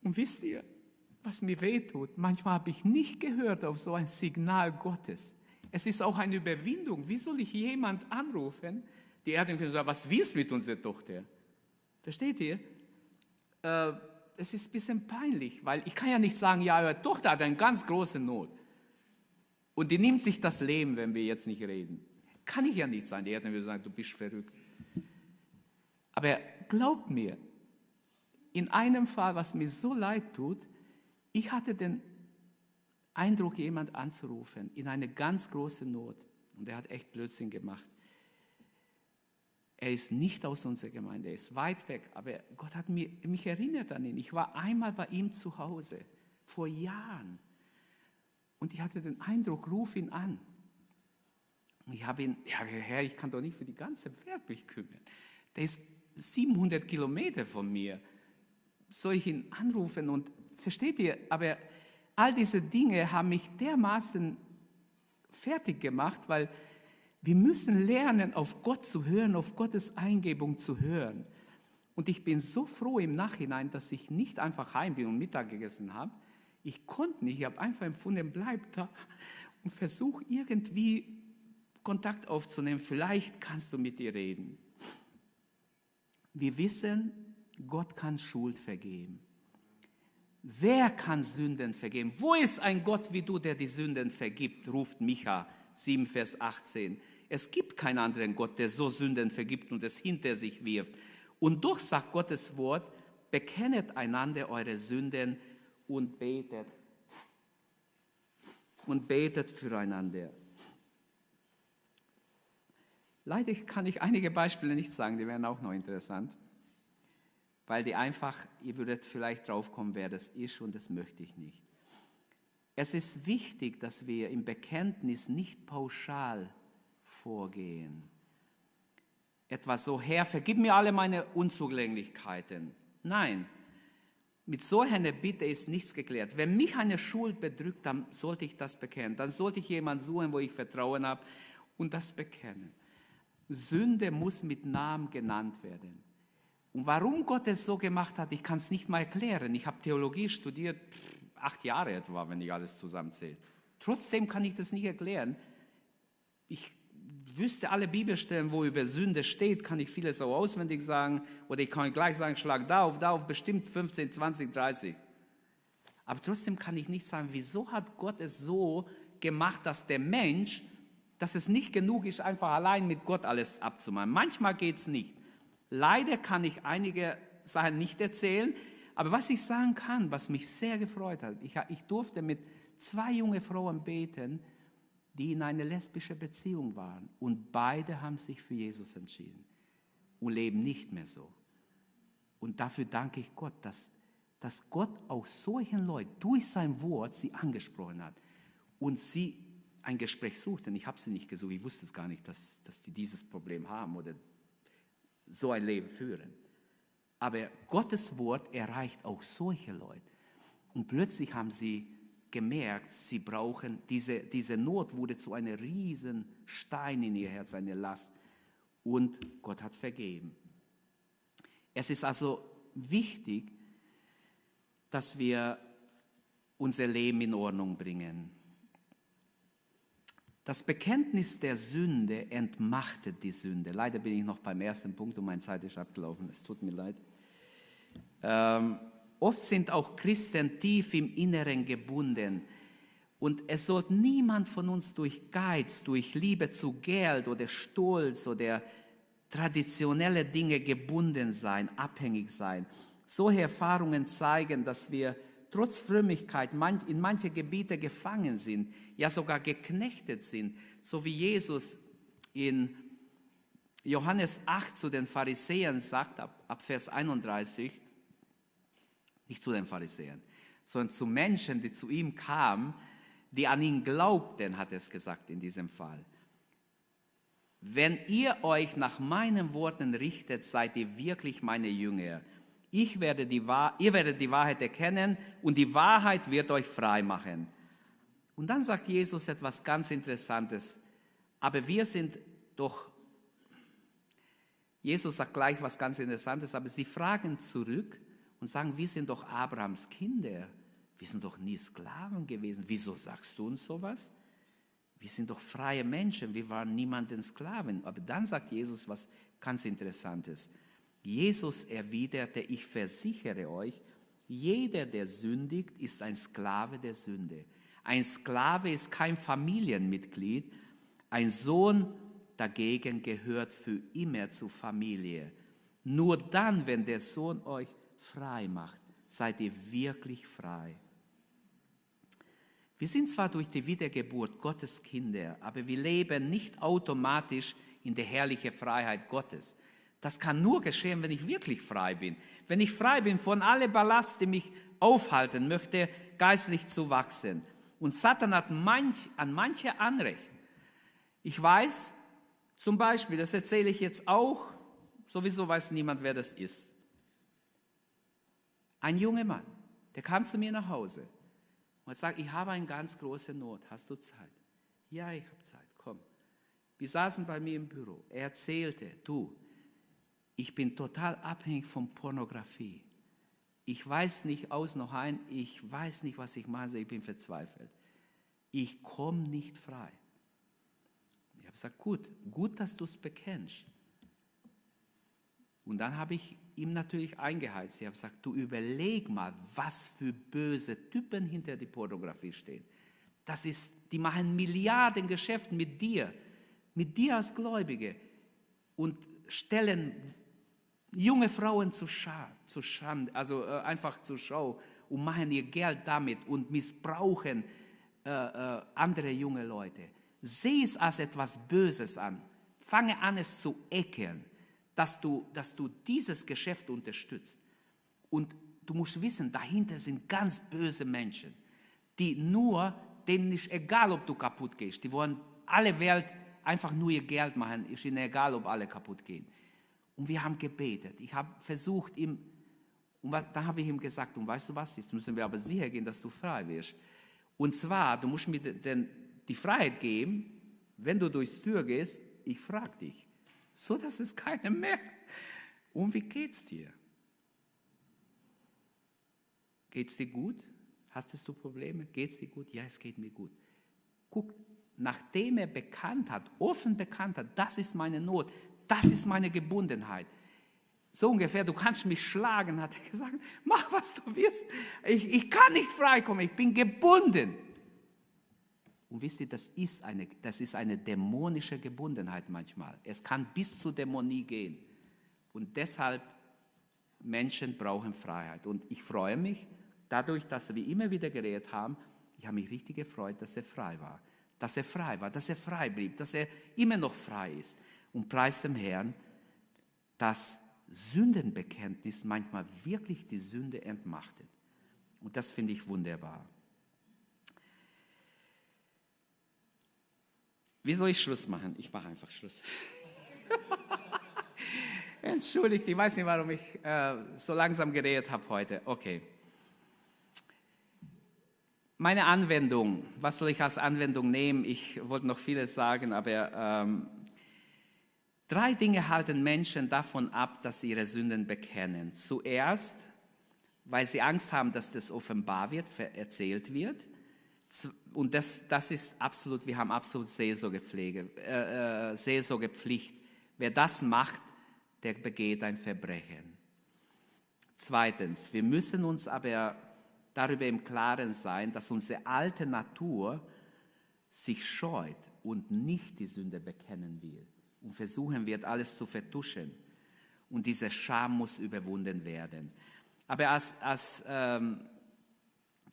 Und wisst ihr, was mir wehtut? Manchmal habe ich nicht gehört auf so ein Signal Gottes. Es ist auch eine Überwindung. Wie soll ich jemand anrufen, die Erde können sagen, was willst du mit unserer Tochter? Versteht ihr? Äh, es ist ein bisschen peinlich, weil ich kann ja nicht sagen, ja, eure Tochter hat eine ganz große Not. Und die nimmt sich das Leben, wenn wir jetzt nicht reden. Kann ich ja nicht sein. Die Eltern würden sagen, du bist verrückt. Aber glaubt mir, in einem Fall, was mir so leid tut, ich hatte den Eindruck, jemand anzurufen in eine ganz große Not. Und er hat echt Blödsinn gemacht. Er ist nicht aus unserer Gemeinde, er ist weit weg, aber Gott hat mich, mich erinnert an ihn. Ich war einmal bei ihm zu Hause, vor Jahren. Und ich hatte den Eindruck, ruf ihn an. Und ich habe ihn, ja, Herr, ich kann doch nicht für die ganze Welt mich kümmern. Der ist 700 Kilometer von mir. Soll ich ihn anrufen? Und versteht ihr, aber all diese Dinge haben mich dermaßen fertig gemacht, weil wir müssen lernen, auf Gott zu hören, auf Gottes Eingebung zu hören. Und ich bin so froh im Nachhinein, dass ich nicht einfach heim bin und Mittag gegessen habe. Ich konnte nicht, ich habe einfach empfunden, bleib da und versuch irgendwie Kontakt aufzunehmen. Vielleicht kannst du mit ihr reden. Wir wissen, Gott kann Schuld vergeben. Wer kann Sünden vergeben? Wo ist ein Gott wie du, der die Sünden vergibt? ruft Micha 7, Vers 18. Es gibt keinen anderen Gott, der so Sünden vergibt und es hinter sich wirft. Und doch sagt Gottes Wort, bekennet einander eure Sünden und betet. Und betet füreinander. Leider kann ich einige Beispiele nicht sagen, die wären auch noch interessant, weil die einfach, ihr würdet vielleicht draufkommen, wer das ist und das möchte ich nicht. Es ist wichtig, dass wir im Bekenntnis nicht pauschal vorgehen. Etwas so, Herr, vergib mir alle meine Unzulänglichkeiten. Nein, mit so einer Bitte ist nichts geklärt. Wenn mich eine Schuld bedrückt, dann sollte ich das bekennen. Dann sollte ich jemanden suchen, wo ich Vertrauen habe und das bekennen. Sünde muss mit Namen genannt werden. Und warum Gott es so gemacht hat, ich kann es nicht mal erklären. Ich habe Theologie studiert, acht Jahre etwa, wenn ich alles zusammenzähle. Trotzdem kann ich das nicht erklären. Ich wüsste alle Bibelstellen, wo über Sünde steht, kann ich vieles auch auswendig sagen. Oder ich kann gleich sagen, schlag da auf, da auf, bestimmt 15, 20, 30. Aber trotzdem kann ich nicht sagen, wieso hat Gott es so gemacht, dass der Mensch, dass es nicht genug ist, einfach allein mit Gott alles abzumachen. Manchmal geht es nicht. Leider kann ich einige Sachen nicht erzählen, aber was ich sagen kann, was mich sehr gefreut hat, ich, ich durfte mit zwei jungen Frauen beten, die in einer lesbischen Beziehung waren. Und beide haben sich für Jesus entschieden und leben nicht mehr so. Und dafür danke ich Gott, dass dass Gott auch solchen Leuten durch sein Wort sie angesprochen hat und sie ein Gespräch suchten. Ich habe sie nicht gesucht, ich wusste es gar nicht, dass, dass die dieses Problem haben oder so ein Leben führen. Aber Gottes Wort erreicht auch solche Leute. Und plötzlich haben sie gemerkt, sie brauchen, diese, diese Not wurde zu einem riesen Stein in ihr Herz, eine Last. Und Gott hat vergeben. Es ist also wichtig, dass wir unser Leben in Ordnung bringen. Das Bekenntnis der Sünde entmachtet die Sünde. Leider bin ich noch beim ersten Punkt und meine Zeit ist abgelaufen. Es tut mir leid. Ähm, oft sind auch Christen tief im Inneren gebunden. Und es sollte niemand von uns durch Geiz, durch Liebe zu Geld oder Stolz oder traditionelle Dinge gebunden sein, abhängig sein. Solche Erfahrungen zeigen, dass wir trotz Frömmigkeit in manche Gebiete gefangen sind, ja sogar geknechtet sind, so wie Jesus in Johannes 8 zu den Pharisäern sagt, ab, ab Vers 31, nicht zu den Pharisäern, sondern zu Menschen, die zu ihm kamen, die an ihn glaubten, hat er es gesagt in diesem Fall. Wenn ihr euch nach meinen Worten richtet, seid ihr wirklich meine Jünger. Ich werde die, ihr werdet die Wahrheit erkennen und die Wahrheit wird euch frei machen. Und dann sagt Jesus etwas ganz Interessantes. Aber wir sind doch, Jesus sagt gleich was ganz Interessantes, aber sie fragen zurück und sagen, wir sind doch Abrahams Kinder. Wir sind doch nie Sklaven gewesen. Wieso sagst du uns sowas? Wir sind doch freie Menschen, wir waren niemanden Sklaven. Aber dann sagt Jesus was ganz Interessantes. Jesus erwiderte, ich versichere euch, jeder, der sündigt, ist ein Sklave der Sünde. Ein Sklave ist kein Familienmitglied, ein Sohn dagegen gehört für immer zur Familie. Nur dann, wenn der Sohn euch frei macht, seid ihr wirklich frei. Wir sind zwar durch die Wiedergeburt Gottes Kinder, aber wir leben nicht automatisch in der herrlichen Freiheit Gottes. Das kann nur geschehen, wenn ich wirklich frei bin. Wenn ich frei bin von alle Ballast, die mich aufhalten möchte, geistlich zu wachsen. Und Satan hat manch, an manche Anrecht. Ich weiß zum Beispiel, das erzähle ich jetzt auch, sowieso weiß niemand, wer das ist. Ein junger Mann, der kam zu mir nach Hause und sagt, ich habe eine ganz große Not, hast du Zeit? Ja, ich habe Zeit, komm. Wir saßen bei mir im Büro. Er erzählte, du, ich bin total abhängig von Pornografie. Ich weiß nicht aus noch ein, ich weiß nicht, was ich mache, ich bin verzweifelt. Ich komme nicht frei. Ich habe gesagt, gut, gut, dass du es bekennst. Und dann habe ich ihm natürlich eingeheizt. Ich habe gesagt, du überleg mal, was für böse Typen hinter der Pornografie stehen. Das ist, die machen Milliarden Geschäfte mit dir, mit dir als Gläubige und stellen junge Frauen zu, Scha zu Schand, also äh, einfach zur Schau und machen ihr Geld damit und missbrauchen äh, äh, andere junge Leute. Sieh es als etwas Böses an. Fange an, es zu ekeln dass du, dass du dieses Geschäft unterstützt. Und du musst wissen, dahinter sind ganz böse Menschen, die nur, denen ist egal, ob du kaputt gehst. Die wollen alle Welt einfach nur ihr Geld machen. Ist ihnen egal, ob alle kaputt gehen. Und wir haben gebetet. Ich habe versucht, ihm, und da habe ich ihm gesagt, und weißt du was, jetzt müssen wir aber sicher gehen, dass du frei wirst. Und zwar, du musst mir den, die Freiheit geben, wenn du durchs Tür gehst, ich frage dich, so dass es keiner merkt. Und wie geht's dir? Geht's dir gut? Hattest du Probleme? Geht's dir gut? Ja, es geht mir gut. Guck, nachdem er bekannt hat, offen bekannt hat, das ist meine Not, das ist meine Gebundenheit. So ungefähr, du kannst mich schlagen, hat er gesagt, mach was du willst. Ich, ich kann nicht freikommen, ich bin gebunden. Und wisst ihr, das ist, eine, das ist eine dämonische Gebundenheit manchmal. Es kann bis zur Dämonie gehen. Und deshalb, Menschen brauchen Freiheit. Und ich freue mich, dadurch, dass wir immer wieder geredet haben, ich habe mich richtig gefreut, dass er frei war. Dass er frei war, dass er frei blieb, dass er immer noch frei ist. Und preis dem Herrn, dass Sündenbekenntnis manchmal wirklich die Sünde entmachtet. Und das finde ich wunderbar. Wie soll ich Schluss machen? Ich mache einfach Schluss. Entschuldigt, ich weiß nicht, warum ich äh, so langsam geredet habe heute. Okay. Meine Anwendung, was soll ich als Anwendung nehmen? Ich wollte noch vieles sagen, aber ähm, drei Dinge halten Menschen davon ab, dass sie ihre Sünden bekennen. Zuerst, weil sie Angst haben, dass das offenbar wird, erzählt wird. Und das, das ist absolut, wir haben absolut Seelsorgepflege, äh, äh, Seelsorgepflicht. Wer das macht, der begeht ein Verbrechen. Zweitens, wir müssen uns aber darüber im Klaren sein, dass unsere alte Natur sich scheut und nicht die Sünde bekennen will und versuchen wird, alles zu vertuschen. Und diese Scham muss überwunden werden. Aber als, als ähm,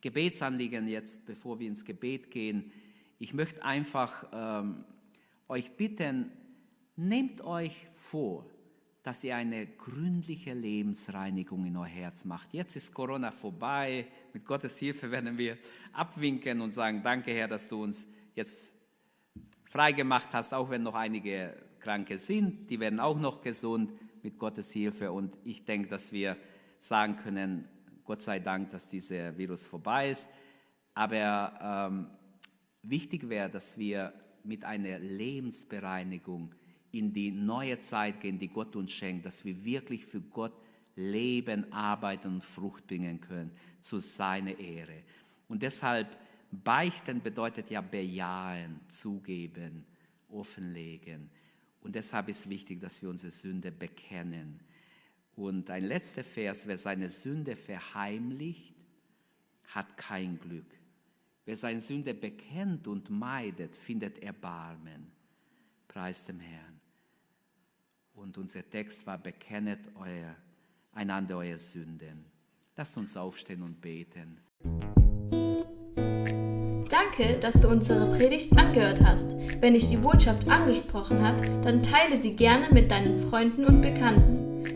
Gebetsanliegen jetzt, bevor wir ins Gebet gehen, ich möchte einfach ähm, euch bitten, nehmt euch vor, dass ihr eine gründliche Lebensreinigung in euer Herz macht. Jetzt ist Corona vorbei. Mit Gottes Hilfe werden wir abwinken und sagen, danke Herr, dass du uns jetzt frei gemacht hast, auch wenn noch einige Kranke sind. Die werden auch noch gesund mit Gottes Hilfe. Und ich denke, dass wir sagen können, Gott sei Dank, dass dieser Virus vorbei ist. Aber ähm, wichtig wäre, dass wir mit einer Lebensbereinigung in die neue Zeit gehen, die Gott uns schenkt, dass wir wirklich für Gott leben, arbeiten und Frucht bringen können zu seiner Ehre. Und deshalb beichten bedeutet ja bejahen, zugeben, offenlegen. Und deshalb ist wichtig, dass wir unsere Sünde bekennen. Und ein letzter Vers, wer seine Sünde verheimlicht, hat kein Glück. Wer seine Sünde bekennt und meidet, findet Erbarmen. Preis dem Herrn. Und unser Text war, bekennet euer, einander eure Sünden. Lasst uns aufstehen und beten. Danke, dass du unsere Predigt angehört hast. Wenn dich die Botschaft angesprochen hat, dann teile sie gerne mit deinen Freunden und Bekannten,